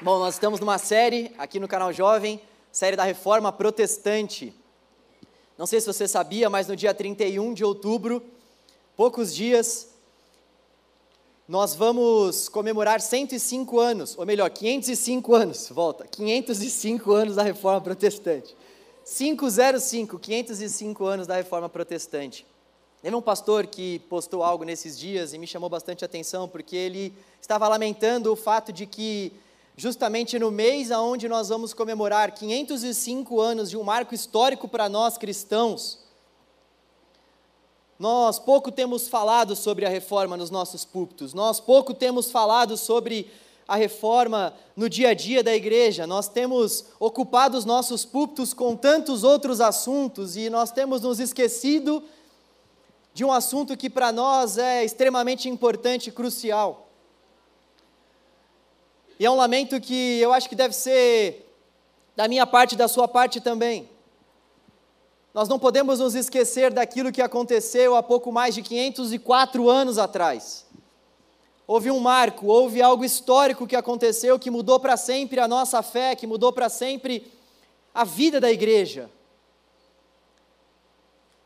Bom, nós estamos numa série aqui no canal Jovem, série da Reforma Protestante. Não sei se você sabia, mas no dia 31 de outubro, poucos dias, nós vamos comemorar 105 anos, ou melhor, 505 anos, volta, 505 anos da Reforma Protestante. 505, 505 anos da Reforma Protestante. Teve um pastor que postou algo nesses dias e me chamou bastante atenção, porque ele estava lamentando o fato de que, justamente no mês onde nós vamos comemorar 505 anos de um marco histórico para nós cristãos, nós pouco temos falado sobre a reforma nos nossos púlpitos, nós pouco temos falado sobre a reforma no dia a dia da igreja, nós temos ocupado os nossos púlpitos com tantos outros assuntos e nós temos nos esquecido de um assunto que para nós é extremamente importante e crucial. E é um lamento que eu acho que deve ser da minha parte e da sua parte também. Nós não podemos nos esquecer daquilo que aconteceu há pouco mais de 504 anos atrás. Houve um marco, houve algo histórico que aconteceu que mudou para sempre a nossa fé, que mudou para sempre a vida da igreja.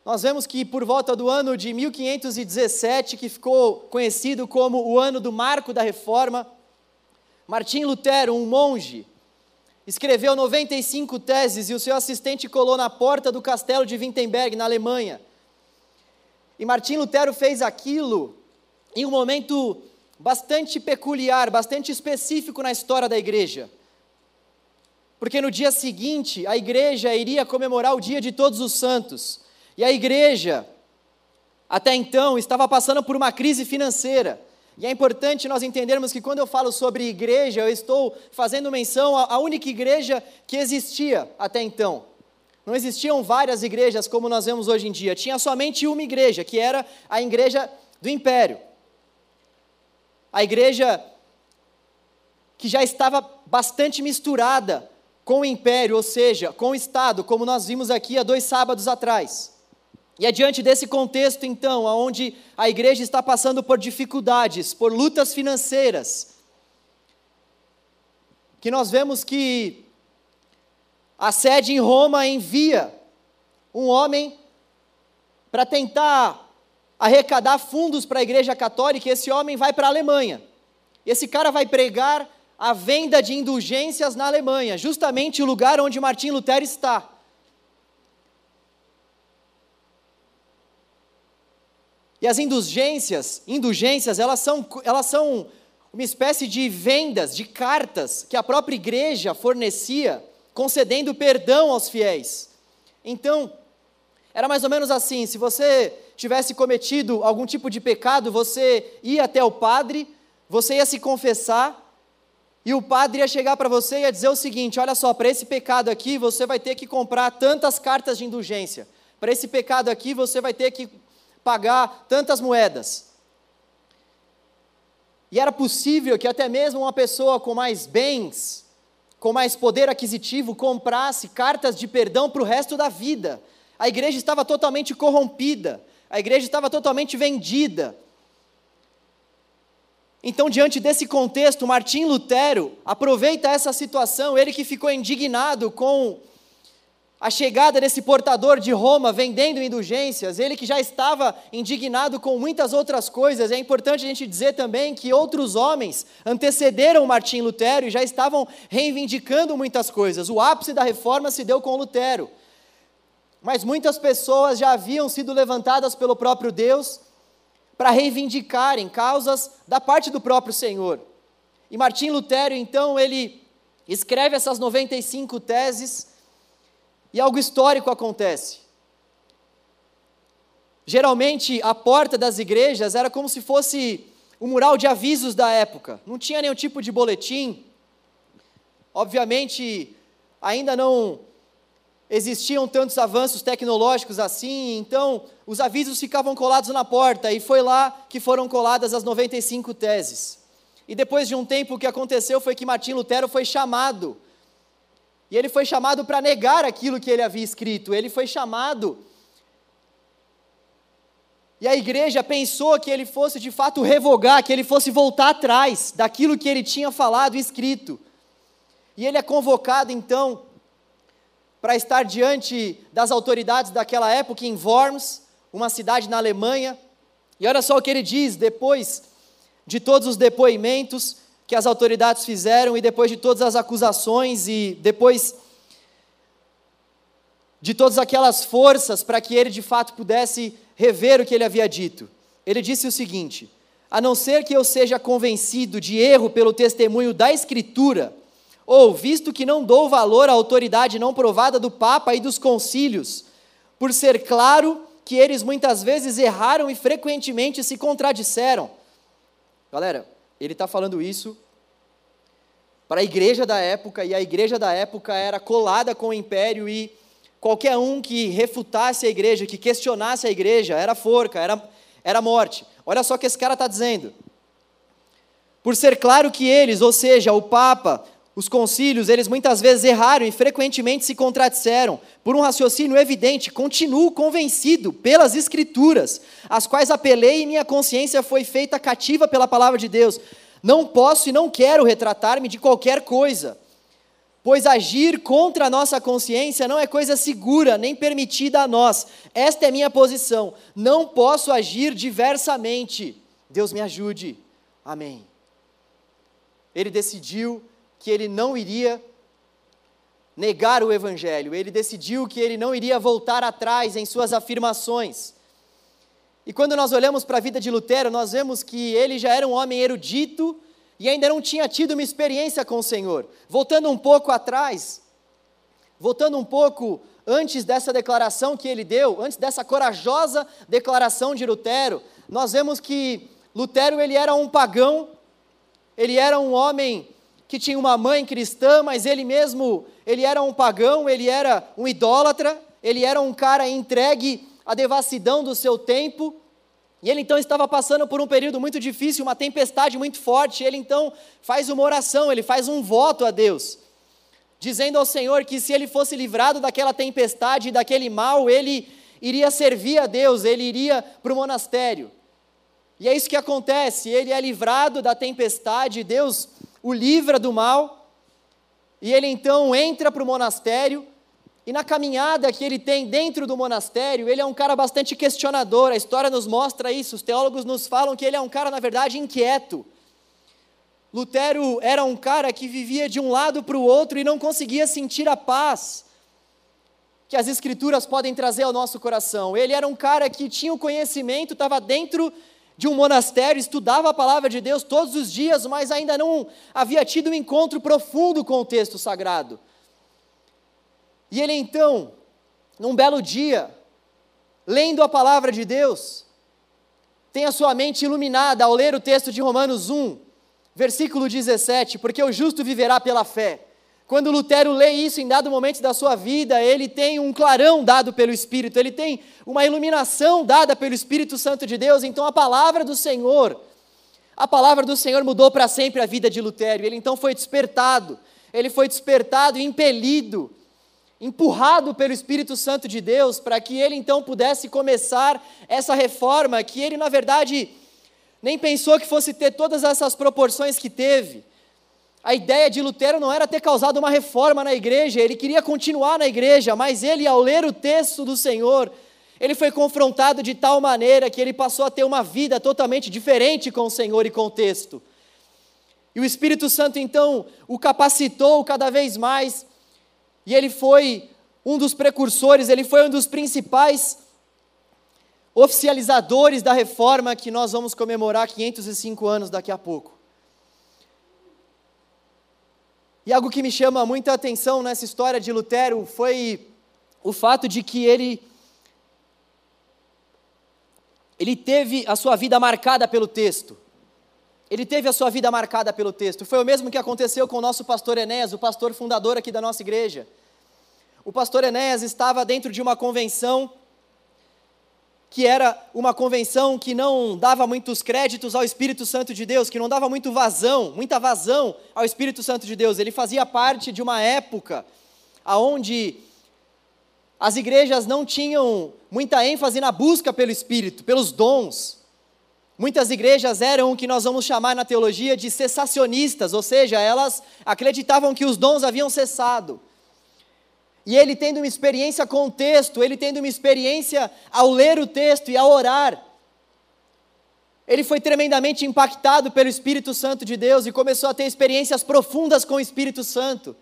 Nós vemos que por volta do ano de 1517, que ficou conhecido como o ano do marco da reforma, Martim Lutero, um monge, escreveu 95 teses e o seu assistente colou na porta do castelo de Wittenberg, na Alemanha. E Martim Lutero fez aquilo em um momento bastante peculiar, bastante específico na história da igreja. Porque no dia seguinte, a igreja iria comemorar o dia de Todos os Santos. E a igreja, até então, estava passando por uma crise financeira. E é importante nós entendermos que quando eu falo sobre igreja, eu estou fazendo menção à única igreja que existia até então. Não existiam várias igrejas como nós vemos hoje em dia, tinha somente uma igreja, que era a igreja do império. A igreja que já estava bastante misturada com o império, ou seja, com o Estado, como nós vimos aqui há dois sábados atrás. E é diante desse contexto, então, onde a igreja está passando por dificuldades, por lutas financeiras, que nós vemos que a sede em Roma envia um homem para tentar arrecadar fundos para a igreja católica, e esse homem vai para a Alemanha. Esse cara vai pregar a venda de indulgências na Alemanha, justamente o lugar onde Martim Lutero está. E as indulgências, indulgências, elas são, elas são uma espécie de vendas, de cartas que a própria igreja fornecia, concedendo perdão aos fiéis. Então, era mais ou menos assim: se você tivesse cometido algum tipo de pecado, você ia até o padre, você ia se confessar, e o padre ia chegar para você e ia dizer o seguinte: olha só, para esse pecado aqui você vai ter que comprar tantas cartas de indulgência. Para esse pecado aqui você vai ter que pagar tantas moedas. E era possível que até mesmo uma pessoa com mais bens, com mais poder aquisitivo, comprasse cartas de perdão para o resto da vida. A igreja estava totalmente corrompida, a igreja estava totalmente vendida. Então, diante desse contexto, Martim Lutero aproveita essa situação, ele que ficou indignado com a chegada desse portador de Roma vendendo indulgências, ele que já estava indignado com muitas outras coisas, é importante a gente dizer também que outros homens antecederam Martim Lutero e já estavam reivindicando muitas coisas. O ápice da reforma se deu com Lutero. Mas muitas pessoas já haviam sido levantadas pelo próprio Deus para reivindicarem causas da parte do próprio Senhor. E Martim Lutero, então, ele escreve essas 95 teses e algo histórico acontece. Geralmente, a porta das igrejas era como se fosse um mural de avisos da época. Não tinha nenhum tipo de boletim. Obviamente, ainda não existiam tantos avanços tecnológicos assim, então os avisos ficavam colados na porta, e foi lá que foram coladas as 95 teses. E depois de um tempo, o que aconteceu foi que Martim Lutero foi chamado e ele foi chamado para negar aquilo que ele havia escrito, ele foi chamado. E a igreja pensou que ele fosse de fato revogar, que ele fosse voltar atrás daquilo que ele tinha falado e escrito. E ele é convocado então para estar diante das autoridades daquela época em Worms, uma cidade na Alemanha. E olha só o que ele diz depois de todos os depoimentos que as autoridades fizeram e depois de todas as acusações e depois de todas aquelas forças para que ele de fato pudesse rever o que ele havia dito. Ele disse o seguinte: a não ser que eu seja convencido de erro pelo testemunho da Escritura, ou visto que não dou valor à autoridade não provada do Papa e dos concílios, por ser claro que eles muitas vezes erraram e frequentemente se contradisseram. Galera, ele está falando isso para a igreja da época, e a igreja da época era colada com o império e qualquer um que refutasse a igreja, que questionasse a igreja, era forca, era, era morte. Olha só o que esse cara está dizendo. Por ser claro que eles, ou seja, o Papa, os concílios, eles muitas vezes erraram e frequentemente se contradisseram. Por um raciocínio evidente, continuo convencido pelas Escrituras, as quais apelei e minha consciência foi feita cativa pela palavra de Deus. Não posso e não quero retratar-me de qualquer coisa Pois agir contra a nossa consciência não é coisa segura, nem permitida a nós. Esta é minha posição. Não posso agir diversamente. Deus me ajude. Amém. Ele decidiu que ele não iria negar o Evangelho, ele decidiu que ele não iria voltar atrás em suas afirmações. E quando nós olhamos para a vida de Lutero, nós vemos que ele já era um homem erudito, e ainda não tinha tido uma experiência com o Senhor. Voltando um pouco atrás, voltando um pouco antes dessa declaração que ele deu, antes dessa corajosa declaração de Lutero, nós vemos que Lutero ele era um pagão, ele era um homem que tinha uma mãe cristã, mas ele mesmo, ele era um pagão, ele era um idólatra, ele era um cara entregue à devassidão do seu tempo, e ele então estava passando por um período muito difícil, uma tempestade muito forte. Ele então faz uma oração, ele faz um voto a Deus, dizendo ao Senhor que se ele fosse livrado daquela tempestade, daquele mal, ele iria servir a Deus, ele iria para o monastério. E é isso que acontece, ele é livrado da tempestade, Deus o livra do mal, e ele então entra para o monastério, e na caminhada que ele tem dentro do monastério, ele é um cara bastante questionador, a história nos mostra isso, os teólogos nos falam que ele é um cara, na verdade, inquieto. Lutero era um cara que vivia de um lado para o outro e não conseguia sentir a paz que as Escrituras podem trazer ao nosso coração. Ele era um cara que tinha o conhecimento, estava dentro de um monastério, estudava a palavra de Deus todos os dias, mas ainda não havia tido um encontro profundo com o texto sagrado. E ele então, num belo dia, lendo a palavra de Deus, tem a sua mente iluminada ao ler o texto de Romanos 1, versículo 17, porque o justo viverá pela fé. Quando Lutero lê isso em dado momento da sua vida, ele tem um clarão dado pelo Espírito, ele tem uma iluminação dada pelo Espírito Santo de Deus, então a palavra do Senhor, a palavra do Senhor mudou para sempre a vida de Lutero, ele então foi despertado, ele foi despertado e impelido empurrado pelo Espírito Santo de Deus, para que ele então pudesse começar essa reforma que ele, na verdade, nem pensou que fosse ter todas essas proporções que teve. A ideia de Lutero não era ter causado uma reforma na igreja, ele queria continuar na igreja, mas ele, ao ler o texto do Senhor, ele foi confrontado de tal maneira que ele passou a ter uma vida totalmente diferente com o Senhor e com o texto. E o Espírito Santo então o capacitou cada vez mais e ele foi um dos precursores, ele foi um dos principais oficializadores da reforma que nós vamos comemorar 505 anos daqui a pouco. E algo que me chama muita atenção nessa história de Lutero foi o fato de que ele ele teve a sua vida marcada pelo texto. Ele teve a sua vida marcada pelo texto. Foi o mesmo que aconteceu com o nosso pastor Enéas, o pastor fundador aqui da nossa igreja. O pastor Enéas estava dentro de uma convenção que era uma convenção que não dava muitos créditos ao Espírito Santo de Deus, que não dava muito vazão, muita vazão ao Espírito Santo de Deus. Ele fazia parte de uma época aonde as igrejas não tinham muita ênfase na busca pelo Espírito, pelos dons. Muitas igrejas eram o que nós vamos chamar na teologia de cessacionistas, ou seja, elas acreditavam que os dons haviam cessado. E ele tendo uma experiência com o texto, ele tendo uma experiência ao ler o texto e ao orar, ele foi tremendamente impactado pelo Espírito Santo de Deus e começou a ter experiências profundas com o Espírito Santo.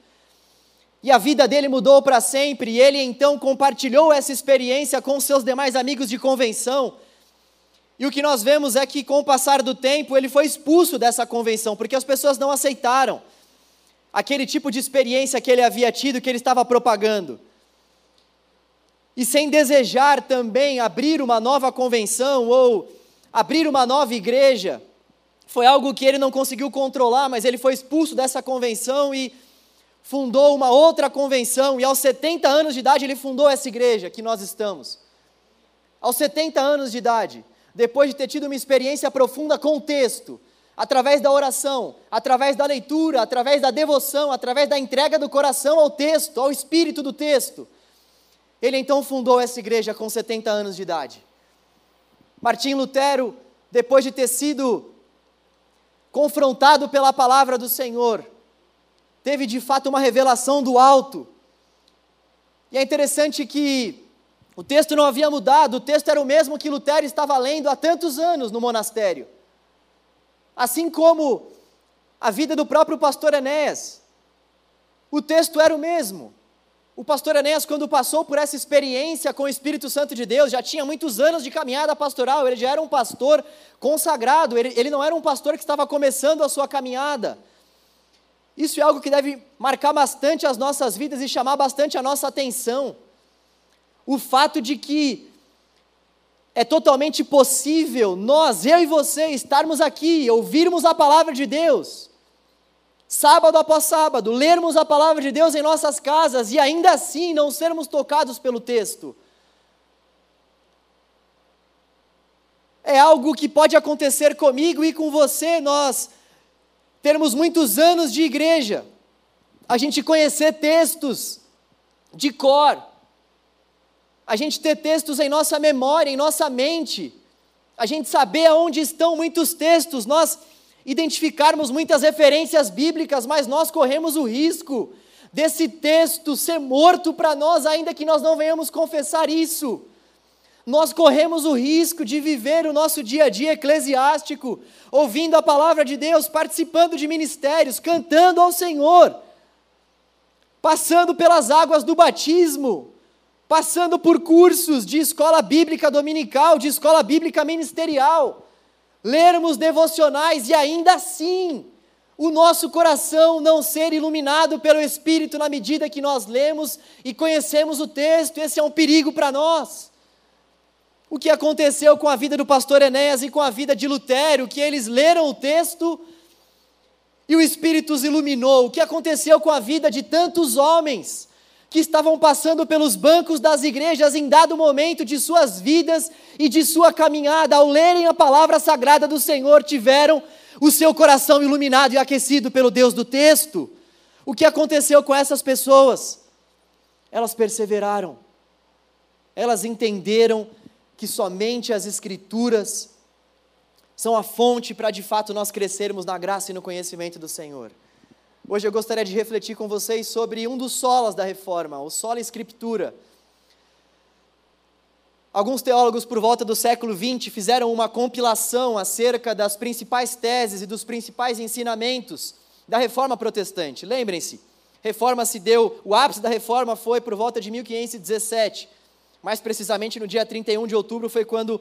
E a vida dele mudou para sempre, e ele então compartilhou essa experiência com seus demais amigos de convenção. E o que nós vemos é que, com o passar do tempo, ele foi expulso dessa convenção, porque as pessoas não aceitaram aquele tipo de experiência que ele havia tido, que ele estava propagando. E sem desejar também abrir uma nova convenção ou abrir uma nova igreja, foi algo que ele não conseguiu controlar, mas ele foi expulso dessa convenção e fundou uma outra convenção, e aos 70 anos de idade ele fundou essa igreja que nós estamos. Aos 70 anos de idade, depois de ter tido uma experiência profunda com o texto, através da oração, através da leitura, através da devoção, através da entrega do coração ao texto, ao espírito do texto. Ele então fundou essa igreja com 70 anos de idade. Martim Lutero, depois de ter sido confrontado pela palavra do Senhor, teve de fato uma revelação do alto. E é interessante que o texto não havia mudado, o texto era o mesmo que Lutero estava lendo há tantos anos no monastério. Assim como a vida do próprio pastor Enéas. O texto era o mesmo. O pastor Enéas, quando passou por essa experiência com o Espírito Santo de Deus, já tinha muitos anos de caminhada pastoral, ele já era um pastor consagrado, ele, ele não era um pastor que estava começando a sua caminhada. Isso é algo que deve marcar bastante as nossas vidas e chamar bastante a nossa atenção. O fato de que é totalmente possível nós, eu e você, estarmos aqui, ouvirmos a palavra de Deus, sábado após sábado, lermos a palavra de Deus em nossas casas e ainda assim não sermos tocados pelo texto. É algo que pode acontecer comigo e com você, nós termos muitos anos de igreja, a gente conhecer textos de cor, a gente ter textos em nossa memória, em nossa mente, a gente saber aonde estão muitos textos, nós identificarmos muitas referências bíblicas, mas nós corremos o risco desse texto ser morto para nós, ainda que nós não venhamos confessar isso. Nós corremos o risco de viver o nosso dia a dia eclesiástico, ouvindo a palavra de Deus, participando de ministérios, cantando ao Senhor, passando pelas águas do batismo, passando por cursos de escola bíblica dominical, de escola bíblica ministerial, lermos devocionais e ainda assim o nosso coração não ser iluminado pelo Espírito na medida que nós lemos e conhecemos o texto, esse é um perigo para nós. O que aconteceu com a vida do pastor Enéas e com a vida de Lutero, que eles leram o texto e o Espírito os iluminou. O que aconteceu com a vida de tantos homens que estavam passando pelos bancos das igrejas em dado momento de suas vidas e de sua caminhada, ao lerem a palavra sagrada do Senhor, tiveram o seu coração iluminado e aquecido pelo Deus do texto. O que aconteceu com essas pessoas? Elas perseveraram, elas entenderam que somente as Escrituras são a fonte para de fato nós crescermos na graça e no conhecimento do Senhor. Hoje eu gostaria de refletir com vocês sobre um dos solas da reforma, o sola escritura. Alguns teólogos por volta do século XX fizeram uma compilação acerca das principais teses e dos principais ensinamentos da reforma protestante. Lembrem-se, reforma se deu, o ápice da reforma foi por volta de 1517. Mais precisamente no dia 31 de outubro foi quando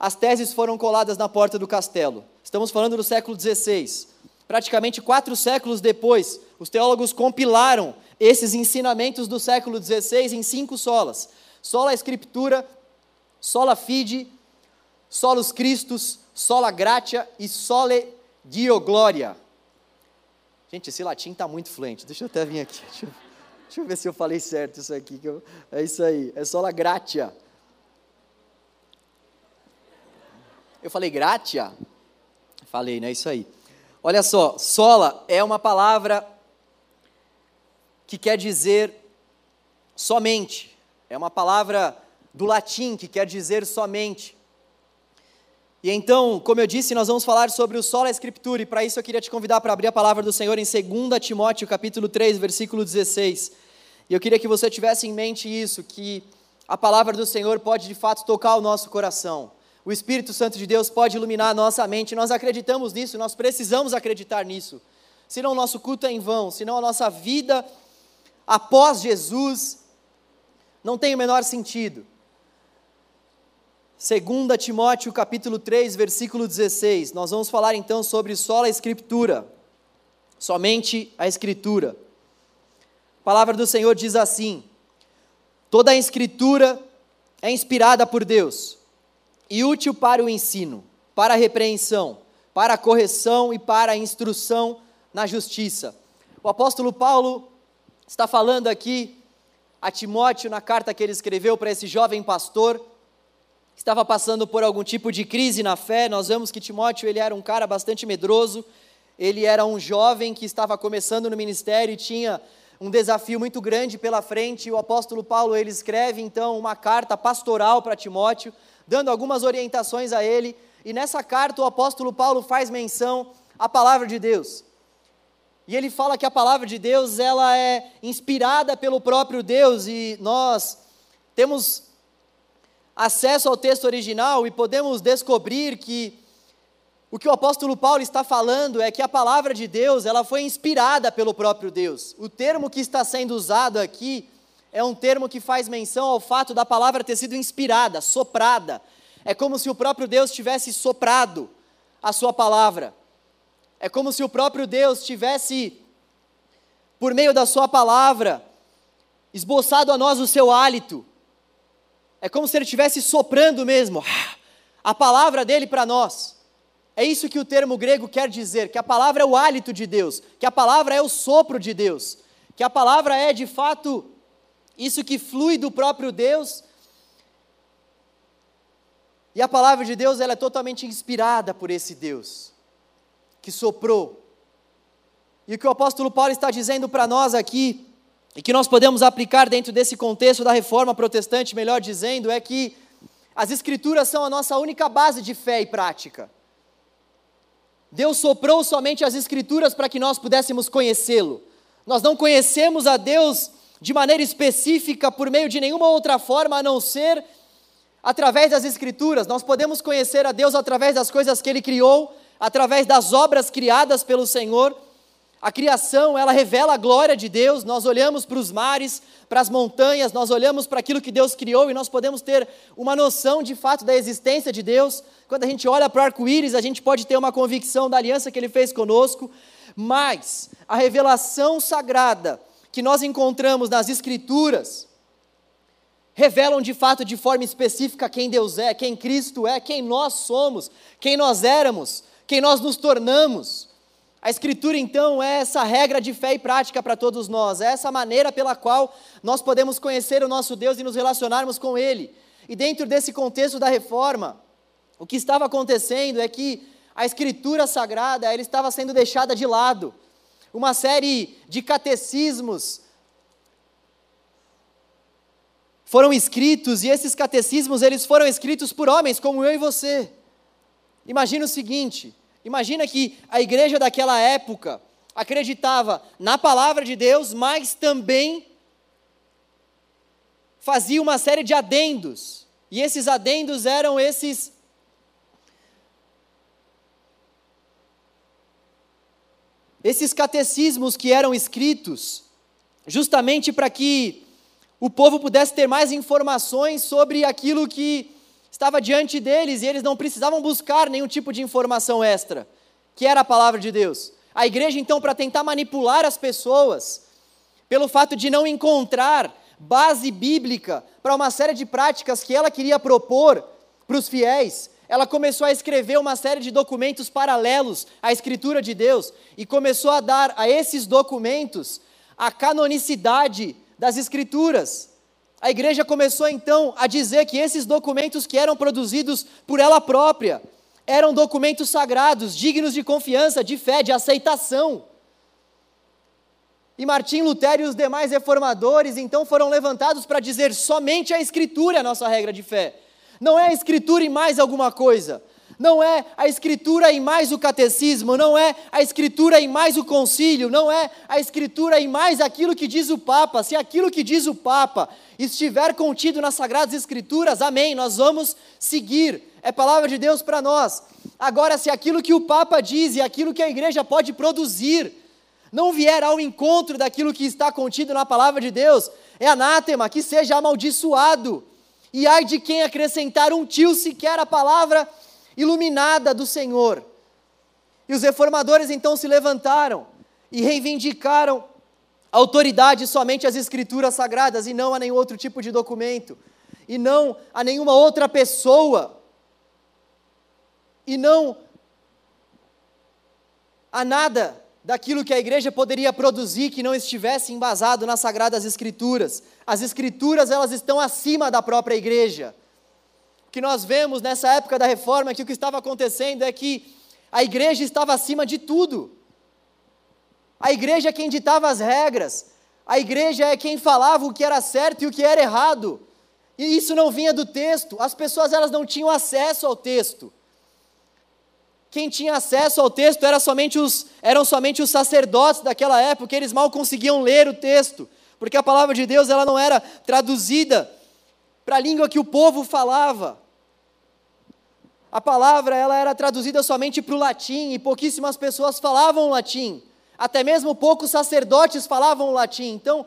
as teses foram coladas na porta do castelo. Estamos falando do século XVI praticamente quatro séculos depois, os teólogos compilaram esses ensinamentos do século XVI em cinco solas: sola Escritura, sola Fide, solus Christus, sola Gratia e sole Dio Gloria. Gente, esse latim está muito fluente. Deixa eu até vir aqui. Deixa eu, deixa eu ver se eu falei certo isso aqui. Eu, é isso aí. É sola Gratia. Eu falei gratia? Falei, não é isso aí. Olha só, sola é uma palavra que quer dizer somente. É uma palavra do latim que quer dizer somente. E então, como eu disse, nós vamos falar sobre o sola escritura, e para isso eu queria te convidar para abrir a palavra do Senhor em 2 Timóteo, capítulo 3, versículo 16. E eu queria que você tivesse em mente isso, que a palavra do Senhor pode de fato tocar o nosso coração. O Espírito Santo de Deus pode iluminar a nossa mente, nós acreditamos nisso, nós precisamos acreditar nisso. Senão o nosso culto é em vão, senão a nossa vida após Jesus não tem o menor sentido. 2 Timóteo capítulo 3, versículo 16. Nós vamos falar então sobre só a escritura. Somente a escritura. A palavra do Senhor diz assim: Toda a escritura é inspirada por Deus e útil para o ensino, para a repreensão, para a correção e para a instrução na justiça. O apóstolo Paulo está falando aqui a Timóteo na carta que ele escreveu para esse jovem pastor estava passando por algum tipo de crise na fé. Nós vemos que Timóteo ele era um cara bastante medroso, ele era um jovem que estava começando no ministério e tinha um desafio muito grande pela frente. O apóstolo Paulo ele escreve então uma carta pastoral para Timóteo, dando algumas orientações a ele. E nessa carta o apóstolo Paulo faz menção à palavra de Deus. E ele fala que a palavra de Deus ela é inspirada pelo próprio Deus e nós temos acesso ao texto original e podemos descobrir que o que o apóstolo Paulo está falando é que a palavra de Deus, ela foi inspirada pelo próprio Deus. O termo que está sendo usado aqui é um termo que faz menção ao fato da palavra ter sido inspirada, soprada. É como se o próprio Deus tivesse soprado a sua palavra. É como se o próprio Deus tivesse, por meio da sua palavra, esboçado a nós o seu hálito, é como se ele estivesse soprando mesmo a palavra dele para nós. É isso que o termo grego quer dizer: que a palavra é o hálito de Deus, que a palavra é o sopro de Deus, que a palavra é de fato isso que flui do próprio Deus. E a palavra de Deus ela é totalmente inspirada por esse Deus que soprou. E o que o apóstolo Paulo está dizendo para nós aqui e que nós podemos aplicar dentro desse contexto da reforma protestante, melhor dizendo, é que as Escrituras são a nossa única base de fé e prática. Deus soprou somente as Escrituras para que nós pudéssemos conhecê-lo. Nós não conhecemos a Deus de maneira específica por meio de nenhuma outra forma a não ser através das Escrituras. Nós podemos conhecer a Deus através das coisas que Ele criou, através das obras criadas pelo Senhor a criação, ela revela a glória de Deus. Nós olhamos para os mares, para as montanhas, nós olhamos para aquilo que Deus criou e nós podemos ter uma noção de fato da existência de Deus. Quando a gente olha para o arco-íris, a gente pode ter uma convicção da aliança que ele fez conosco. Mas a revelação sagrada que nós encontramos nas Escrituras revelam de fato de forma específica quem Deus é, quem Cristo é, quem nós somos, quem nós éramos, quem nós nos tornamos. A Escritura, então, é essa regra de fé e prática para todos nós, é essa maneira pela qual nós podemos conhecer o nosso Deus e nos relacionarmos com Ele. E dentro desse contexto da reforma, o que estava acontecendo é que a Escritura Sagrada ela estava sendo deixada de lado. Uma série de catecismos foram escritos e esses catecismos eles foram escritos por homens como eu e você. Imagina o seguinte: Imagina que a igreja daquela época acreditava na palavra de Deus, mas também fazia uma série de adendos. E esses adendos eram esses esses catecismos que eram escritos justamente para que o povo pudesse ter mais informações sobre aquilo que estava diante deles e eles não precisavam buscar nenhum tipo de informação extra, que era a palavra de Deus. A igreja, então, para tentar manipular as pessoas, pelo fato de não encontrar base bíblica para uma série de práticas que ela queria propor para os fiéis, ela começou a escrever uma série de documentos paralelos à Escritura de Deus e começou a dar a esses documentos a canonicidade das Escrituras. A igreja começou então a dizer que esses documentos que eram produzidos por ela própria eram documentos sagrados, dignos de confiança, de fé, de aceitação. E Martim Lutero e os demais reformadores então foram levantados para dizer somente a Escritura é a nossa regra de fé. Não é a Escritura e mais alguma coisa. não é a escritura e mais o catecismo, não é a escritura e mais o concílio, não é a escritura e mais aquilo que diz o Papa. Se aquilo que diz o Papa estiver contido nas Sagradas Escrituras, amém, nós vamos seguir. É palavra de Deus para nós. Agora, se aquilo que o Papa diz e aquilo que a igreja pode produzir não vier ao encontro daquilo que está contido na palavra de Deus, é anátema, que seja amaldiçoado. E ai de quem acrescentar um tio sequer a palavra iluminada do Senhor. E os reformadores então se levantaram e reivindicaram autoridade somente às escrituras sagradas e não a nenhum outro tipo de documento, e não a nenhuma outra pessoa, e não a nada daquilo que a igreja poderia produzir que não estivesse embasado nas sagradas escrituras. As escrituras, elas estão acima da própria igreja que nós vemos nessa época da reforma que o que estava acontecendo é que a igreja estava acima de tudo. A igreja é quem ditava as regras, a igreja é quem falava o que era certo e o que era errado. E isso não vinha do texto, as pessoas elas não tinham acesso ao texto. Quem tinha acesso ao texto era somente os, eram somente os sacerdotes daquela época, eles mal conseguiam ler o texto, porque a palavra de Deus ela não era traduzida para a língua que o povo falava a palavra ela era traduzida somente para o latim e pouquíssimas pessoas falavam latim. Até mesmo poucos sacerdotes falavam latim. Então,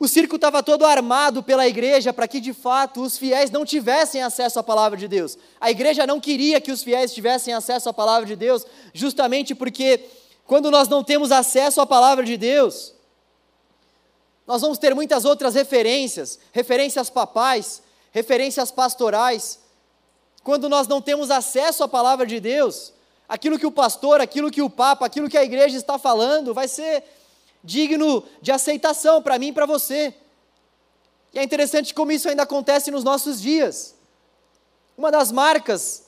o circo estava todo armado pela igreja para que de fato os fiéis não tivessem acesso à palavra de Deus. A igreja não queria que os fiéis tivessem acesso à palavra de Deus, justamente porque quando nós não temos acesso à palavra de Deus, nós vamos ter muitas outras referências, referências papais, referências pastorais, quando nós não temos acesso à palavra de Deus, aquilo que o pastor, aquilo que o papa, aquilo que a igreja está falando vai ser digno de aceitação para mim e para você. E é interessante como isso ainda acontece nos nossos dias. Uma das marcas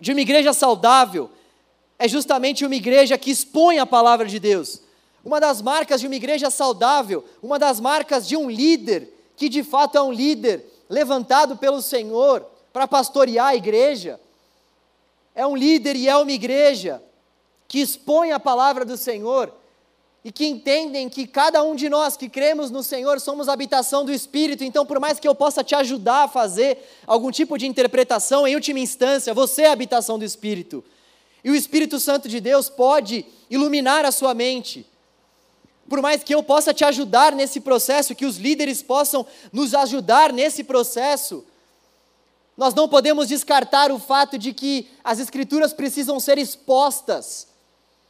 de uma igreja saudável é justamente uma igreja que expõe a palavra de Deus. Uma das marcas de uma igreja saudável, uma das marcas de um líder que de fato é um líder levantado pelo Senhor, para pastorear a igreja, é um líder e é uma igreja que expõe a palavra do Senhor e que entendem que cada um de nós que cremos no Senhor somos habitação do Espírito, então, por mais que eu possa te ajudar a fazer algum tipo de interpretação, em última instância, você é habitação do Espírito. E o Espírito Santo de Deus pode iluminar a sua mente. Por mais que eu possa te ajudar nesse processo, que os líderes possam nos ajudar nesse processo, nós não podemos descartar o fato de que as Escrituras precisam ser expostas.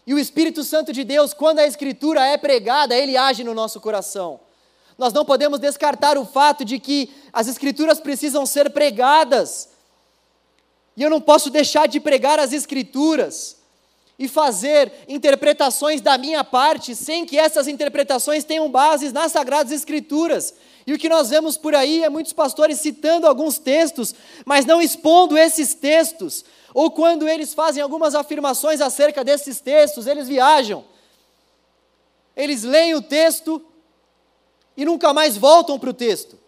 E o Espírito Santo de Deus, quando a Escritura é pregada, ele age no nosso coração. Nós não podemos descartar o fato de que as Escrituras precisam ser pregadas. E eu não posso deixar de pregar as Escrituras e fazer interpretações da minha parte sem que essas interpretações tenham bases nas Sagradas Escrituras. E o que nós vemos por aí é muitos pastores citando alguns textos, mas não expondo esses textos. Ou quando eles fazem algumas afirmações acerca desses textos, eles viajam. Eles leem o texto e nunca mais voltam para o texto.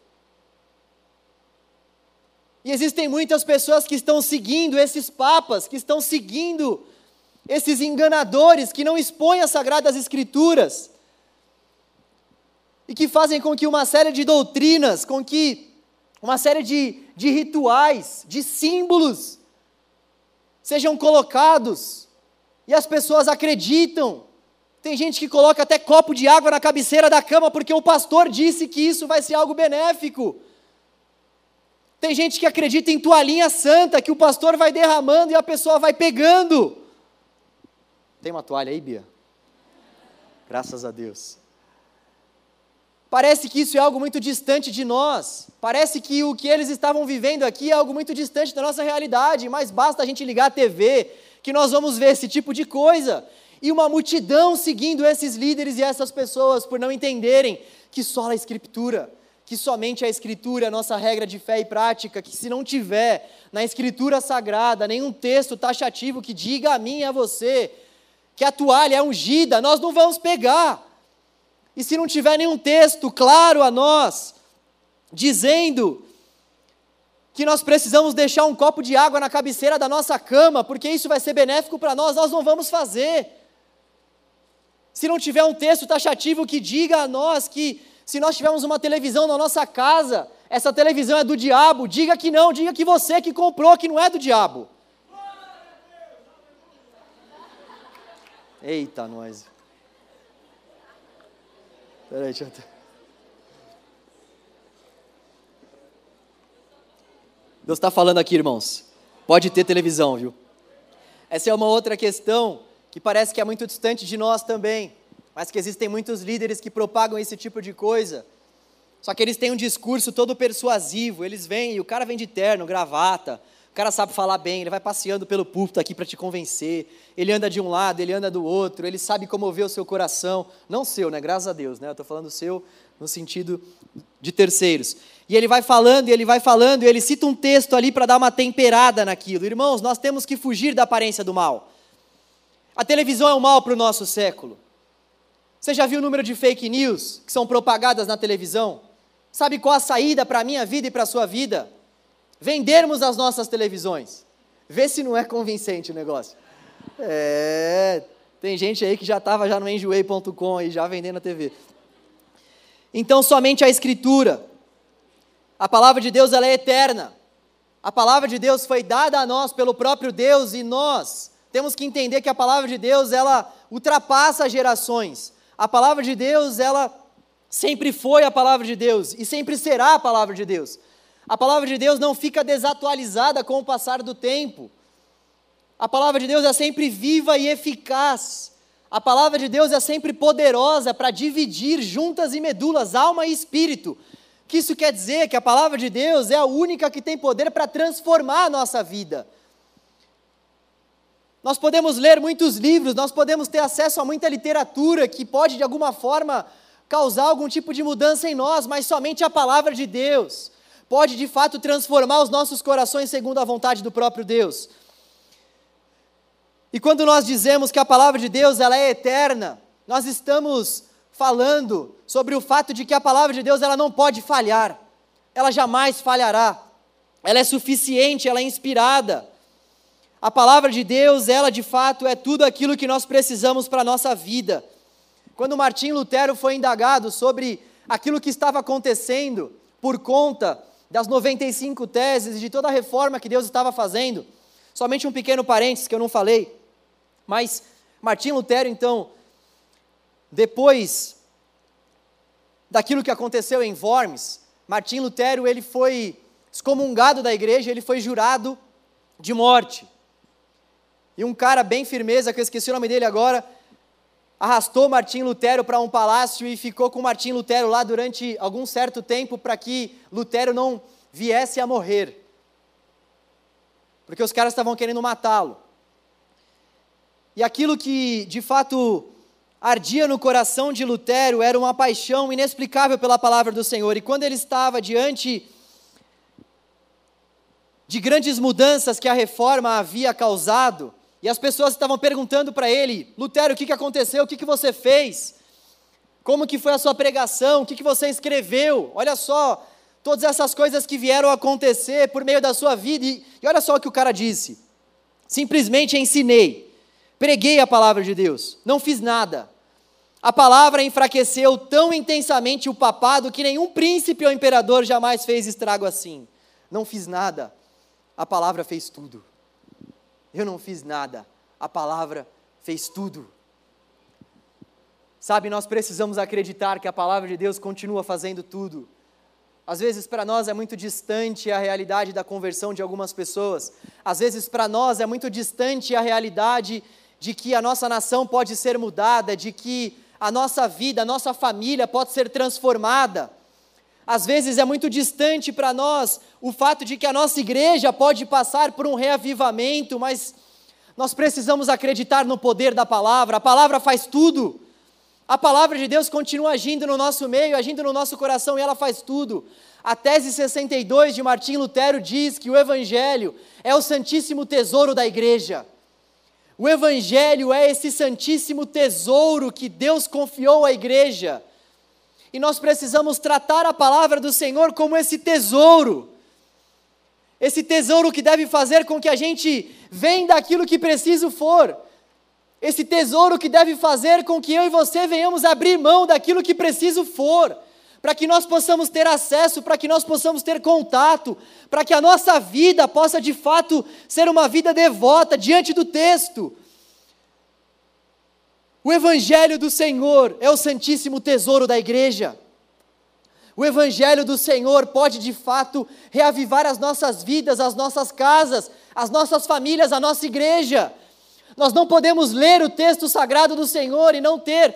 E existem muitas pessoas que estão seguindo esses papas, que estão seguindo esses enganadores que não expõem as sagradas escrituras e que fazem com que uma série de doutrinas, com que uma série de, de rituais, de símbolos, sejam colocados e as pessoas acreditam. Tem gente que coloca até copo de água na cabeceira da cama porque o pastor disse que isso vai ser algo benéfico. Tem gente que acredita em toalhinha santa, que o pastor vai derramando e a pessoa vai pegando. Tem uma toalha aí, Bia? Graças a Deus. Parece que isso é algo muito distante de nós. Parece que o que eles estavam vivendo aqui é algo muito distante da nossa realidade, mas basta a gente ligar a TV que nós vamos ver esse tipo de coisa. E uma multidão seguindo esses líderes e essas pessoas por não entenderem que só a Escritura, que somente a Escritura é a nossa regra de fé e prática, que se não tiver na Escritura Sagrada nenhum texto taxativo que diga a mim e a você que a toalha é ungida, nós não vamos pegar. E se não tiver nenhum texto claro a nós, dizendo que nós precisamos deixar um copo de água na cabeceira da nossa cama, porque isso vai ser benéfico para nós, nós não vamos fazer. Se não tiver um texto taxativo que diga a nós que se nós tivermos uma televisão na nossa casa, essa televisão é do diabo, diga que não, diga que você que comprou, que não é do diabo. Eita, nós. Peraí, deixa eu... Deus está falando aqui, irmãos. Pode ter televisão, viu? Essa é uma outra questão que parece que é muito distante de nós também, mas que existem muitos líderes que propagam esse tipo de coisa. Só que eles têm um discurso todo persuasivo. Eles vêm e o cara vem de terno, gravata. O cara sabe falar bem, ele vai passeando pelo púlpito aqui para te convencer. Ele anda de um lado, ele anda do outro. Ele sabe comover o seu coração. Não seu, né? Graças a Deus, né? Eu estou falando seu no sentido de terceiros. E ele vai falando, e ele vai falando, e ele cita um texto ali para dar uma temperada naquilo. Irmãos, nós temos que fugir da aparência do mal. A televisão é o mal para o nosso século. Você já viu o número de fake news que são propagadas na televisão? Sabe qual a saída para a minha vida e para a sua vida? Vendermos as nossas televisões. Vê se não é convincente o negócio. É, tem gente aí que já estava já no enjoei.com aí já vendendo a TV. Então somente a escritura a palavra de Deus ela é eterna. A palavra de Deus foi dada a nós pelo próprio Deus e nós temos que entender que a palavra de Deus ela ultrapassa gerações. A palavra de Deus ela sempre foi a palavra de Deus e sempre será a palavra de Deus. A palavra de Deus não fica desatualizada com o passar do tempo. A palavra de Deus é sempre viva e eficaz. A palavra de Deus é sempre poderosa para dividir juntas e medulas, alma e espírito, que isso quer dizer que a palavra de Deus é a única que tem poder para transformar a nossa vida. Nós podemos ler muitos livros, nós podemos ter acesso a muita literatura que pode de alguma forma causar algum tipo de mudança em nós, mas somente a palavra de Deus pode de fato transformar os nossos corações segundo a vontade do próprio Deus. E quando nós dizemos que a palavra de Deus ela é eterna, nós estamos falando sobre o fato de que a palavra de Deus ela não pode falhar, ela jamais falhará, ela é suficiente, ela é inspirada. A palavra de Deus, ela de fato é tudo aquilo que nós precisamos para a nossa vida. Quando Martim Lutero foi indagado sobre aquilo que estava acontecendo por conta das 95 teses e de toda a reforma que Deus estava fazendo, somente um pequeno parênteses que eu não falei, mas Martim Lutero, então, depois daquilo que aconteceu em Worms, Martim Lutero ele foi excomungado da igreja, ele foi jurado de morte. E um cara bem firmeza, que eu esqueci o nome dele agora, arrastou Martim Lutero para um palácio e ficou com Martim Lutero lá durante algum certo tempo para que Lutero não viesse a morrer. Porque os caras estavam querendo matá-lo. E aquilo que de fato ardia no coração de Lutero era uma paixão inexplicável pela palavra do Senhor. E quando ele estava diante de grandes mudanças que a reforma havia causado, e as pessoas estavam perguntando para ele: Lutero, o que, que aconteceu? O que, que você fez? Como que foi a sua pregação? O que, que você escreveu? Olha só, todas essas coisas que vieram acontecer por meio da sua vida. E, e olha só o que o cara disse: simplesmente ensinei Preguei a palavra de Deus, não fiz nada. A palavra enfraqueceu tão intensamente o papado que nenhum príncipe ou imperador jamais fez estrago assim. Não fiz nada, a palavra fez tudo. Eu não fiz nada, a palavra fez tudo. Sabe, nós precisamos acreditar que a palavra de Deus continua fazendo tudo. Às vezes para nós é muito distante a realidade da conversão de algumas pessoas. Às vezes para nós é muito distante a realidade de que a nossa nação pode ser mudada, de que a nossa vida, a nossa família pode ser transformada. Às vezes é muito distante para nós o fato de que a nossa igreja pode passar por um reavivamento, mas nós precisamos acreditar no poder da palavra. A palavra faz tudo. A palavra de Deus continua agindo no nosso meio, agindo no nosso coração e ela faz tudo. A tese 62 de Martim Lutero diz que o evangelho é o santíssimo tesouro da igreja. O Evangelho é esse santíssimo tesouro que Deus confiou à igreja. E nós precisamos tratar a palavra do Senhor como esse tesouro. esse tesouro que deve fazer com que a gente venda aquilo que preciso for, esse tesouro que deve fazer com que eu e você venhamos abrir mão daquilo que preciso for, para que nós possamos ter acesso, para que nós possamos ter contato, para que a nossa vida possa de fato ser uma vida devota diante do texto. O Evangelho do Senhor é o santíssimo tesouro da igreja. O Evangelho do Senhor pode de fato reavivar as nossas vidas, as nossas casas, as nossas famílias, a nossa igreja. Nós não podemos ler o texto sagrado do Senhor e não ter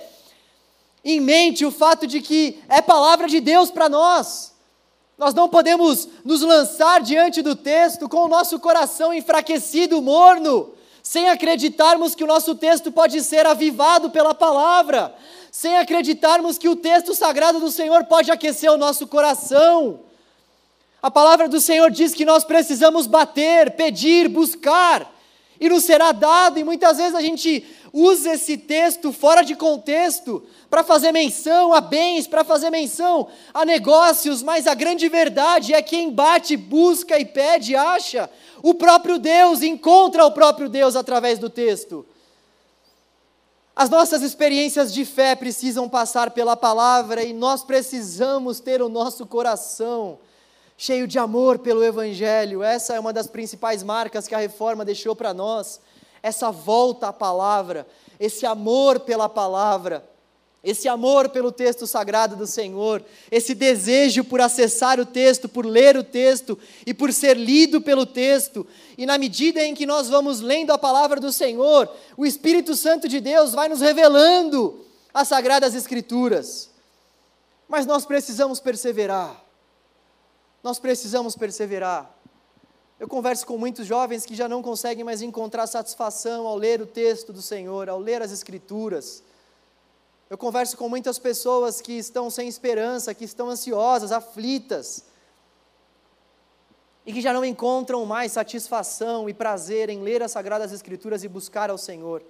em mente o fato de que é palavra de Deus para nós. Nós não podemos nos lançar diante do texto com o nosso coração enfraquecido, morno, sem acreditarmos que o nosso texto pode ser avivado pela palavra, sem acreditarmos que o texto sagrado do Senhor pode aquecer o nosso coração. A palavra do Senhor diz que nós precisamos bater, pedir, buscar, e nos será dado, e muitas vezes a gente usa esse texto fora de contexto para fazer menção a bens, para fazer menção a negócios, mas a grande verdade é quem bate, busca e pede, acha o próprio Deus, encontra o próprio Deus através do texto. As nossas experiências de fé precisam passar pela palavra e nós precisamos ter o nosso coração cheio de amor pelo Evangelho. Essa é uma das principais marcas que a reforma deixou para nós. Essa volta à palavra, esse amor pela palavra, esse amor pelo texto sagrado do Senhor, esse desejo por acessar o texto, por ler o texto e por ser lido pelo texto. E na medida em que nós vamos lendo a palavra do Senhor, o Espírito Santo de Deus vai nos revelando as sagradas Escrituras. Mas nós precisamos perseverar. Nós precisamos perseverar. Eu converso com muitos jovens que já não conseguem mais encontrar satisfação ao ler o texto do Senhor, ao ler as Escrituras. Eu converso com muitas pessoas que estão sem esperança, que estão ansiosas, aflitas, e que já não encontram mais satisfação e prazer em ler as Sagradas Escrituras e buscar ao Senhor.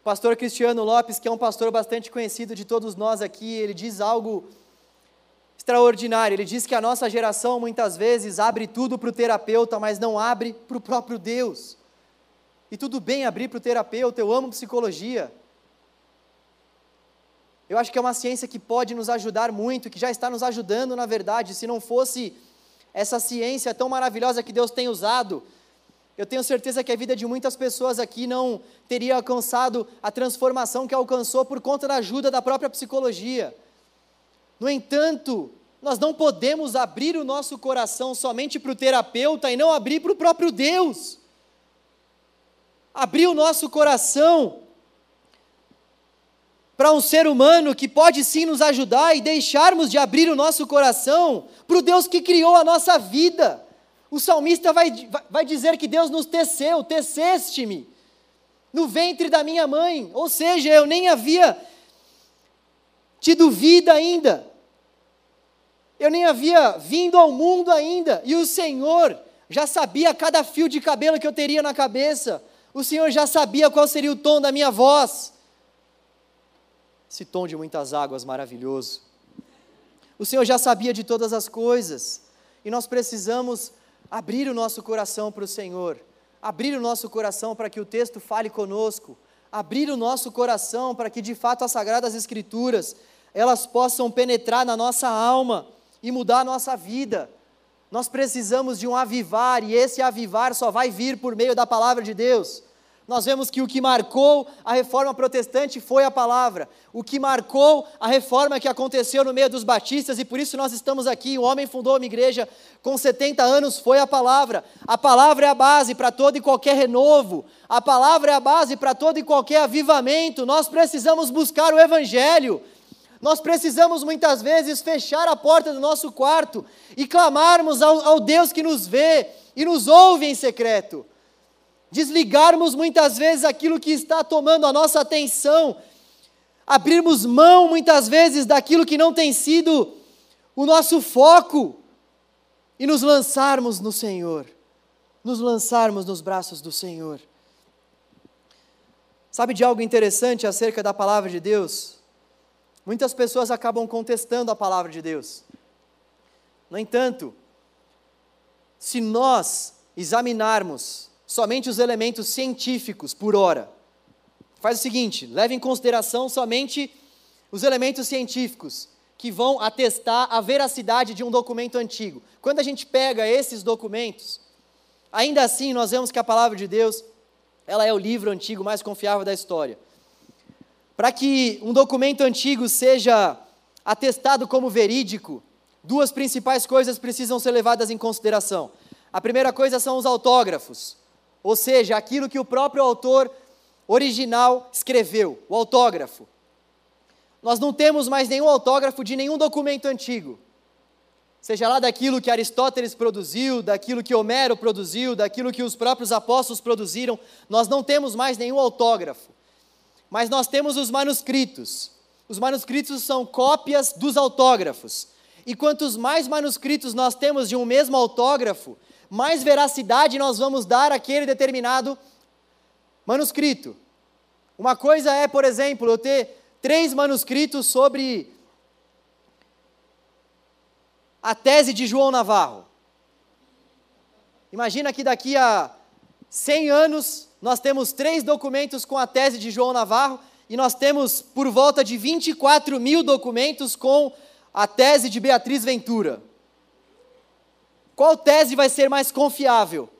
O pastor Cristiano Lopes, que é um pastor bastante conhecido de todos nós aqui, ele diz algo extraordinário. Ele diz que a nossa geração muitas vezes abre tudo para o terapeuta, mas não abre para o próprio Deus. E tudo bem abrir para o terapeuta, eu amo psicologia. Eu acho que é uma ciência que pode nos ajudar muito, que já está nos ajudando, na verdade. Se não fosse essa ciência tão maravilhosa que Deus tem usado, eu tenho certeza que a vida de muitas pessoas aqui não teria alcançado a transformação que alcançou por conta da ajuda da própria psicologia. No entanto, nós não podemos abrir o nosso coração somente para o terapeuta e não abrir para o próprio Deus. Abrir o nosso coração para um ser humano que pode sim nos ajudar e deixarmos de abrir o nosso coração para o Deus que criou a nossa vida. O salmista vai, vai dizer que Deus nos teceu, teceste-me no ventre da minha mãe, ou seja, eu nem havia tido vida ainda. Eu nem havia vindo ao mundo ainda, e o Senhor já sabia cada fio de cabelo que eu teria na cabeça. O Senhor já sabia qual seria o tom da minha voz. Esse tom de muitas águas maravilhoso. O Senhor já sabia de todas as coisas, e nós precisamos abrir o nosso coração para o Senhor, abrir o nosso coração para que o texto fale conosco, abrir o nosso coração para que de fato as sagradas escrituras elas possam penetrar na nossa alma e mudar a nossa vida. Nós precisamos de um avivar, e esse avivar só vai vir por meio da palavra de Deus. Nós vemos que o que marcou a reforma protestante foi a palavra. O que marcou a reforma que aconteceu no meio dos batistas, e por isso nós estamos aqui. O homem fundou uma igreja com 70 anos, foi a palavra. A palavra é a base para todo e qualquer renovo. A palavra é a base para todo e qualquer avivamento. Nós precisamos buscar o evangelho. Nós precisamos muitas vezes fechar a porta do nosso quarto e clamarmos ao, ao Deus que nos vê e nos ouve em secreto. Desligarmos muitas vezes aquilo que está tomando a nossa atenção, abrirmos mão muitas vezes daquilo que não tem sido o nosso foco e nos lançarmos no Senhor, nos lançarmos nos braços do Senhor. Sabe de algo interessante acerca da palavra de Deus? Muitas pessoas acabam contestando a palavra de Deus. No entanto, se nós examinarmos somente os elementos científicos por hora, faz o seguinte: leve em consideração somente os elementos científicos que vão atestar a veracidade de um documento antigo. Quando a gente pega esses documentos, ainda assim nós vemos que a palavra de Deus, ela é o livro antigo mais confiável da história. Para que um documento antigo seja atestado como verídico, duas principais coisas precisam ser levadas em consideração. A primeira coisa são os autógrafos, ou seja, aquilo que o próprio autor original escreveu, o autógrafo. Nós não temos mais nenhum autógrafo de nenhum documento antigo. Seja lá daquilo que Aristóteles produziu, daquilo que Homero produziu, daquilo que os próprios apóstolos produziram, nós não temos mais nenhum autógrafo. Mas nós temos os manuscritos. Os manuscritos são cópias dos autógrafos. E quantos mais manuscritos nós temos de um mesmo autógrafo, mais veracidade nós vamos dar àquele determinado manuscrito. Uma coisa é, por exemplo, eu ter três manuscritos sobre a tese de João Navarro. Imagina que daqui a 100 anos nós temos três documentos com a tese de João Navarro e nós temos por volta de 24 mil documentos com a tese de Beatriz Ventura. Qual tese vai ser mais confiável?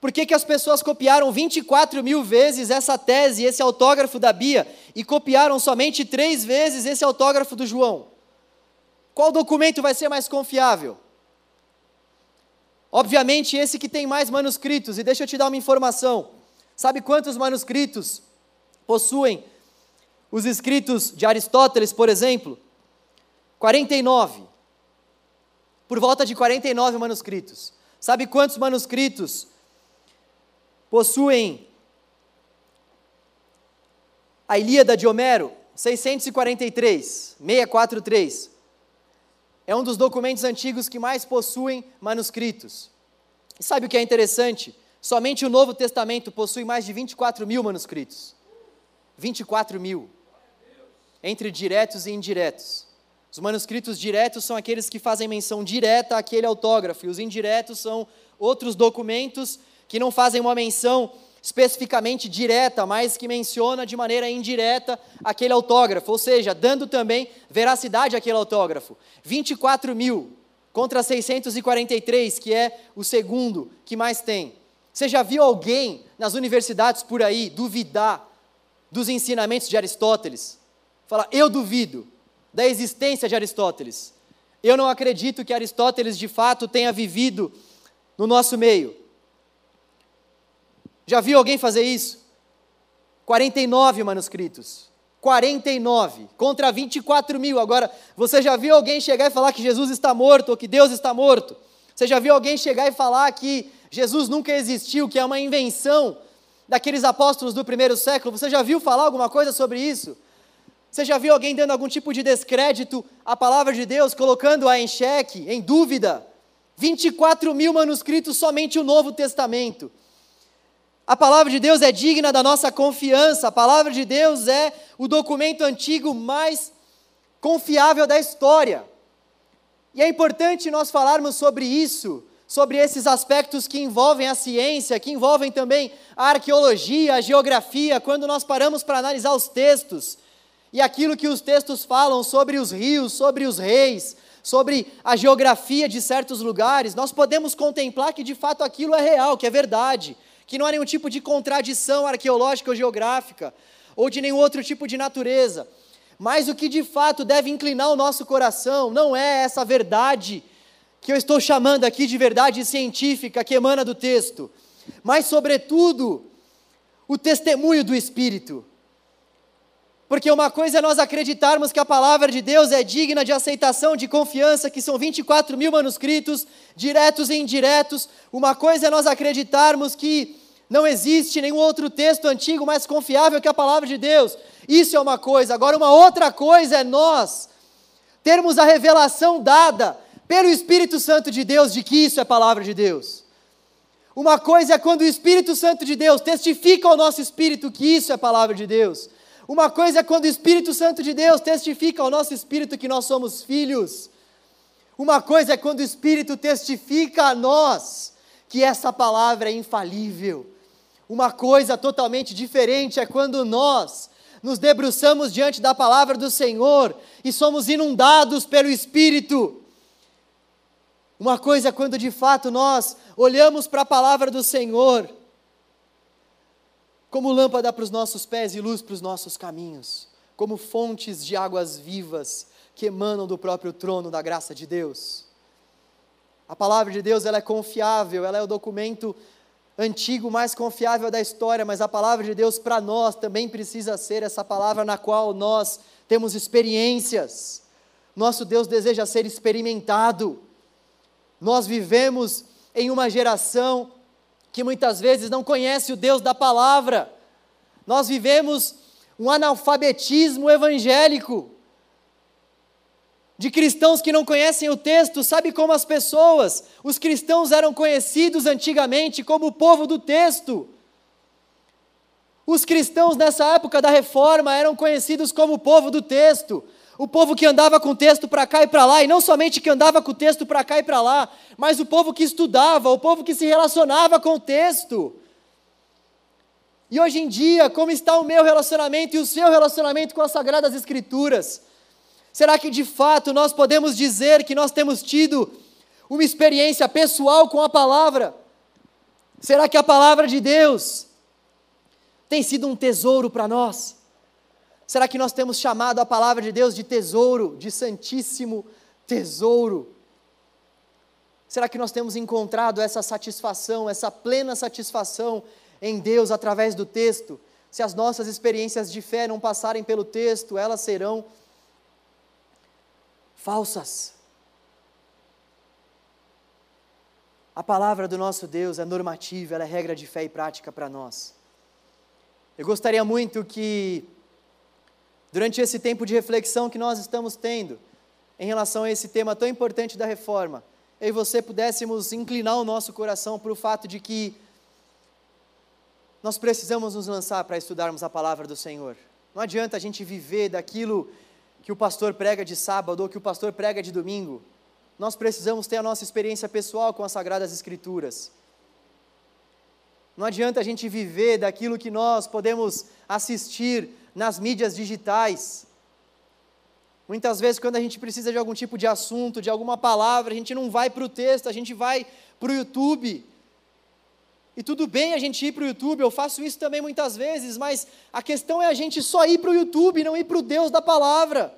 Por que, que as pessoas copiaram 24 mil vezes essa tese, esse autógrafo da Bia, e copiaram somente três vezes esse autógrafo do João? Qual documento vai ser mais confiável? Obviamente, esse que tem mais manuscritos, e deixa eu te dar uma informação. Sabe quantos manuscritos possuem os escritos de Aristóteles, por exemplo? 49. Por volta de 49 manuscritos. Sabe quantos manuscritos possuem a Ilíada de Homero? 643, 643. É um dos documentos antigos que mais possuem manuscritos. E sabe o que é interessante? Somente o Novo Testamento possui mais de 24 mil manuscritos. 24 mil. Entre diretos e indiretos. Os manuscritos diretos são aqueles que fazem menção direta àquele autógrafo, e os indiretos são outros documentos que não fazem uma menção especificamente direta, mas que menciona de maneira indireta aquele autógrafo, ou seja, dando também veracidade àquele autógrafo. 24 mil contra 643, que é o segundo que mais tem. Você já viu alguém nas universidades por aí duvidar dos ensinamentos de Aristóteles? Fala, eu duvido da existência de Aristóteles. Eu não acredito que Aristóteles de fato tenha vivido no nosso meio. Já viu alguém fazer isso? 49 manuscritos. 49 contra 24 mil. Agora, você já viu alguém chegar e falar que Jesus está morto ou que Deus está morto? Você já viu alguém chegar e falar que Jesus nunca existiu, que é uma invenção daqueles apóstolos do primeiro século? Você já viu falar alguma coisa sobre isso? Você já viu alguém dando algum tipo de descrédito à palavra de Deus, colocando-a em xeque, em dúvida? 24 mil manuscritos somente o Novo Testamento. A palavra de Deus é digna da nossa confiança, a palavra de Deus é o documento antigo mais confiável da história. E é importante nós falarmos sobre isso, sobre esses aspectos que envolvem a ciência, que envolvem também a arqueologia, a geografia, quando nós paramos para analisar os textos e aquilo que os textos falam sobre os rios, sobre os reis, sobre a geografia de certos lugares, nós podemos contemplar que de fato aquilo é real, que é verdade que não há nenhum tipo de contradição arqueológica ou geográfica, ou de nenhum outro tipo de natureza. Mas o que de fato deve inclinar o nosso coração não é essa verdade que eu estou chamando aqui de verdade científica que emana do texto, mas, sobretudo, o testemunho do Espírito. Porque uma coisa é nós acreditarmos que a palavra de Deus é digna de aceitação, de confiança, que são 24 mil manuscritos, diretos e indiretos. Uma coisa é nós acreditarmos que não existe nenhum outro texto antigo mais confiável que a palavra de Deus. Isso é uma coisa. Agora, uma outra coisa é nós termos a revelação dada pelo Espírito Santo de Deus de que isso é palavra de Deus. Uma coisa é quando o Espírito Santo de Deus testifica ao nosso espírito que isso é palavra de Deus. Uma coisa é quando o Espírito Santo de Deus testifica ao nosso espírito que nós somos filhos. Uma coisa é quando o Espírito testifica a nós que essa palavra é infalível. Uma coisa totalmente diferente é quando nós nos debruçamos diante da palavra do Senhor e somos inundados pelo Espírito. Uma coisa é quando de fato nós olhamos para a palavra do Senhor como lâmpada para os nossos pés e luz para os nossos caminhos, como fontes de águas vivas que emanam do próprio trono da graça de Deus. A palavra de Deus ela é confiável, ela é o documento antigo mais confiável da história, mas a palavra de Deus para nós também precisa ser essa palavra na qual nós temos experiências. Nosso Deus deseja ser experimentado. Nós vivemos em uma geração que muitas vezes não conhece o Deus da palavra. Nós vivemos um analfabetismo evangélico de cristãos que não conhecem o texto, sabe como as pessoas, os cristãos eram conhecidos antigamente como o povo do texto. Os cristãos nessa época da reforma eram conhecidos como o povo do texto, o povo que andava com o texto para cá e para lá, e não somente que andava com o texto para cá e para lá, mas o povo que estudava, o povo que se relacionava com o texto. E hoje em dia, como está o meu relacionamento e o seu relacionamento com as Sagradas Escrituras? Será que de fato nós podemos dizer que nós temos tido uma experiência pessoal com a palavra? Será que a palavra de Deus tem sido um tesouro para nós? Será que nós temos chamado a palavra de Deus de tesouro, de santíssimo tesouro? Será que nós temos encontrado essa satisfação, essa plena satisfação em Deus através do texto? Se as nossas experiências de fé não passarem pelo texto, elas serão falsas. A palavra do nosso Deus é normativa, ela é regra de fé e prática para nós. Eu gostaria muito que durante esse tempo de reflexão que nós estamos tendo em relação a esse tema tão importante da reforma, eu e você pudéssemos inclinar o nosso coração para o fato de que nós precisamos nos lançar para estudarmos a palavra do Senhor. Não adianta a gente viver daquilo que o pastor prega de sábado ou que o pastor prega de domingo. Nós precisamos ter a nossa experiência pessoal com as Sagradas Escrituras. Não adianta a gente viver daquilo que nós podemos assistir nas mídias digitais. Muitas vezes, quando a gente precisa de algum tipo de assunto, de alguma palavra, a gente não vai para o texto, a gente vai para o YouTube. E tudo bem a gente ir para o YouTube, eu faço isso também muitas vezes, mas a questão é a gente só ir para o YouTube, não ir para o Deus da palavra.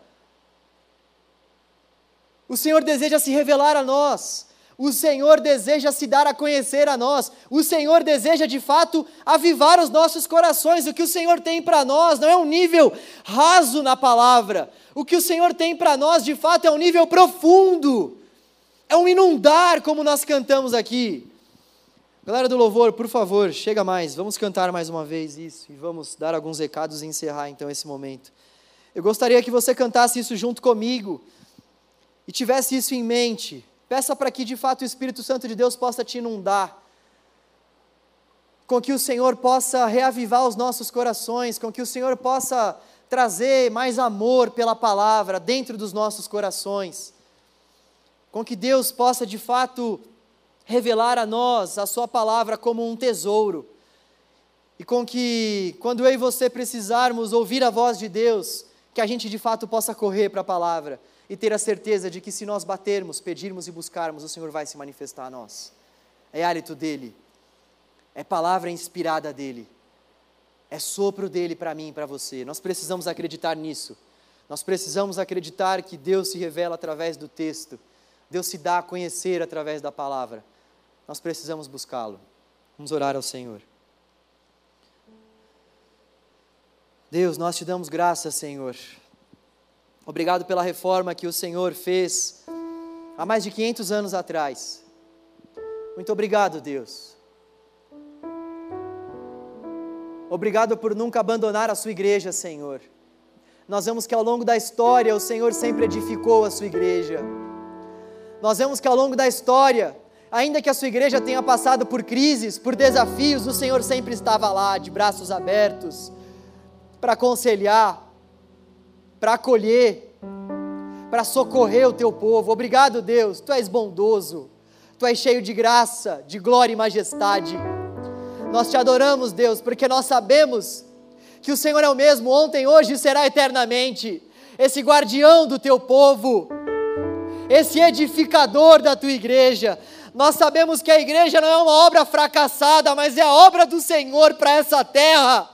O Senhor deseja se revelar a nós. O Senhor deseja se dar a conhecer a nós. O Senhor deseja de fato avivar os nossos corações. O que o Senhor tem para nós não é um nível raso na palavra. O que o Senhor tem para nós de fato é um nível profundo. É um inundar, como nós cantamos aqui. Galera do louvor, por favor, chega mais. Vamos cantar mais uma vez isso e vamos dar alguns recados e encerrar então esse momento. Eu gostaria que você cantasse isso junto comigo e tivesse isso em mente. Peça para que de fato o Espírito Santo de Deus possa te inundar, com que o Senhor possa reavivar os nossos corações, com que o Senhor possa trazer mais amor pela palavra dentro dos nossos corações, com que Deus possa de fato revelar a nós a Sua palavra como um tesouro, e com que, quando eu e você precisarmos ouvir a voz de Deus, que a gente de fato possa correr para a palavra e ter a certeza de que se nós batermos, pedirmos e buscarmos, o Senhor vai se manifestar a nós. É hálito dele, é palavra inspirada dele, é sopro dele para mim e para você. Nós precisamos acreditar nisso. Nós precisamos acreditar que Deus se revela através do texto, Deus se dá a conhecer através da palavra. Nós precisamos buscá-lo. Vamos orar ao Senhor. Deus, nós te damos graças, Senhor Obrigado pela reforma que o Senhor fez há mais de 500 anos atrás. Muito obrigado, Deus. Obrigado por nunca abandonar a sua igreja, Senhor. Nós vemos que ao longo da história o Senhor sempre edificou a sua igreja. Nós vemos que ao longo da história, ainda que a sua igreja tenha passado por crises, por desafios, o Senhor sempre estava lá, de braços abertos, para aconselhar, para acolher, para socorrer o teu povo. Obrigado, Deus, tu és bondoso, tu és cheio de graça, de glória e majestade. Nós te adoramos, Deus, porque nós sabemos que o Senhor é o mesmo ontem, hoje e será eternamente. Esse guardião do teu povo, esse edificador da tua igreja. Nós sabemos que a igreja não é uma obra fracassada, mas é a obra do Senhor para essa terra.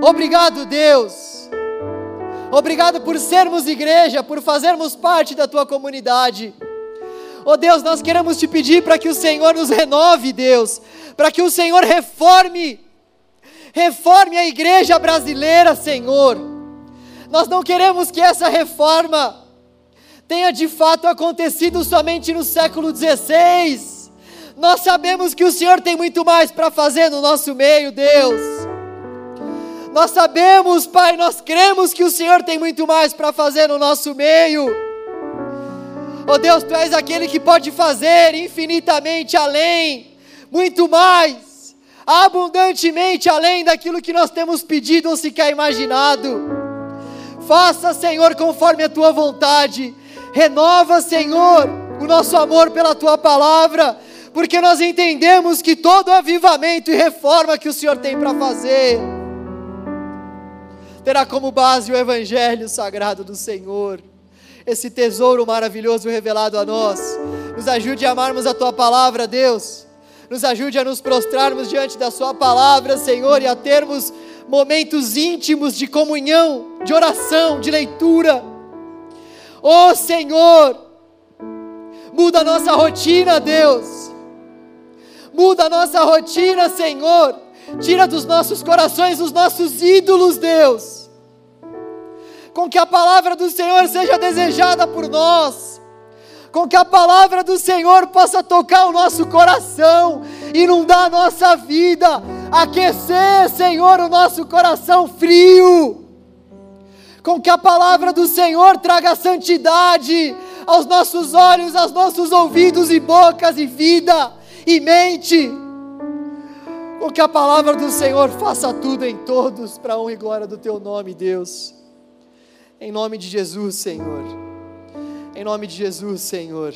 Obrigado, Deus. Obrigado por sermos igreja, por fazermos parte da tua comunidade. Oh Deus, nós queremos te pedir para que o Senhor nos renove, Deus, para que o Senhor reforme, reforme a igreja brasileira, Senhor. Nós não queremos que essa reforma tenha de fato acontecido somente no século XVI. Nós sabemos que o Senhor tem muito mais para fazer no nosso meio, Deus. Nós sabemos, Pai, nós cremos que o Senhor tem muito mais para fazer no nosso meio. Oh Deus, Tu és aquele que pode fazer infinitamente além, muito mais, abundantemente além daquilo que nós temos pedido ou sequer imaginado. Faça, Senhor, conforme a Tua vontade Renova, Senhor, o nosso amor pela tua palavra, porque nós entendemos que todo avivamento e reforma que o Senhor tem para fazer terá como base o evangelho sagrado do Senhor. Esse tesouro maravilhoso revelado a nós. Nos ajude a amarmos a tua palavra, Deus. Nos ajude a nos prostrarmos diante da Sua palavra, Senhor, e a termos momentos íntimos de comunhão, de oração, de leitura Oh Senhor, muda a nossa rotina, Deus. Muda a nossa rotina, Senhor. Tira dos nossos corações os nossos ídolos, Deus. Com que a palavra do Senhor seja desejada por nós. Com que a palavra do Senhor possa tocar o nosso coração, inundar a nossa vida, aquecer, Senhor, o nosso coração frio com que a palavra do Senhor traga santidade aos nossos olhos, aos nossos ouvidos e bocas e vida e mente. Com que a palavra do Senhor faça tudo em todos para a honra e glória do teu nome, Deus. Em nome de Jesus, Senhor. Em nome de Jesus, Senhor.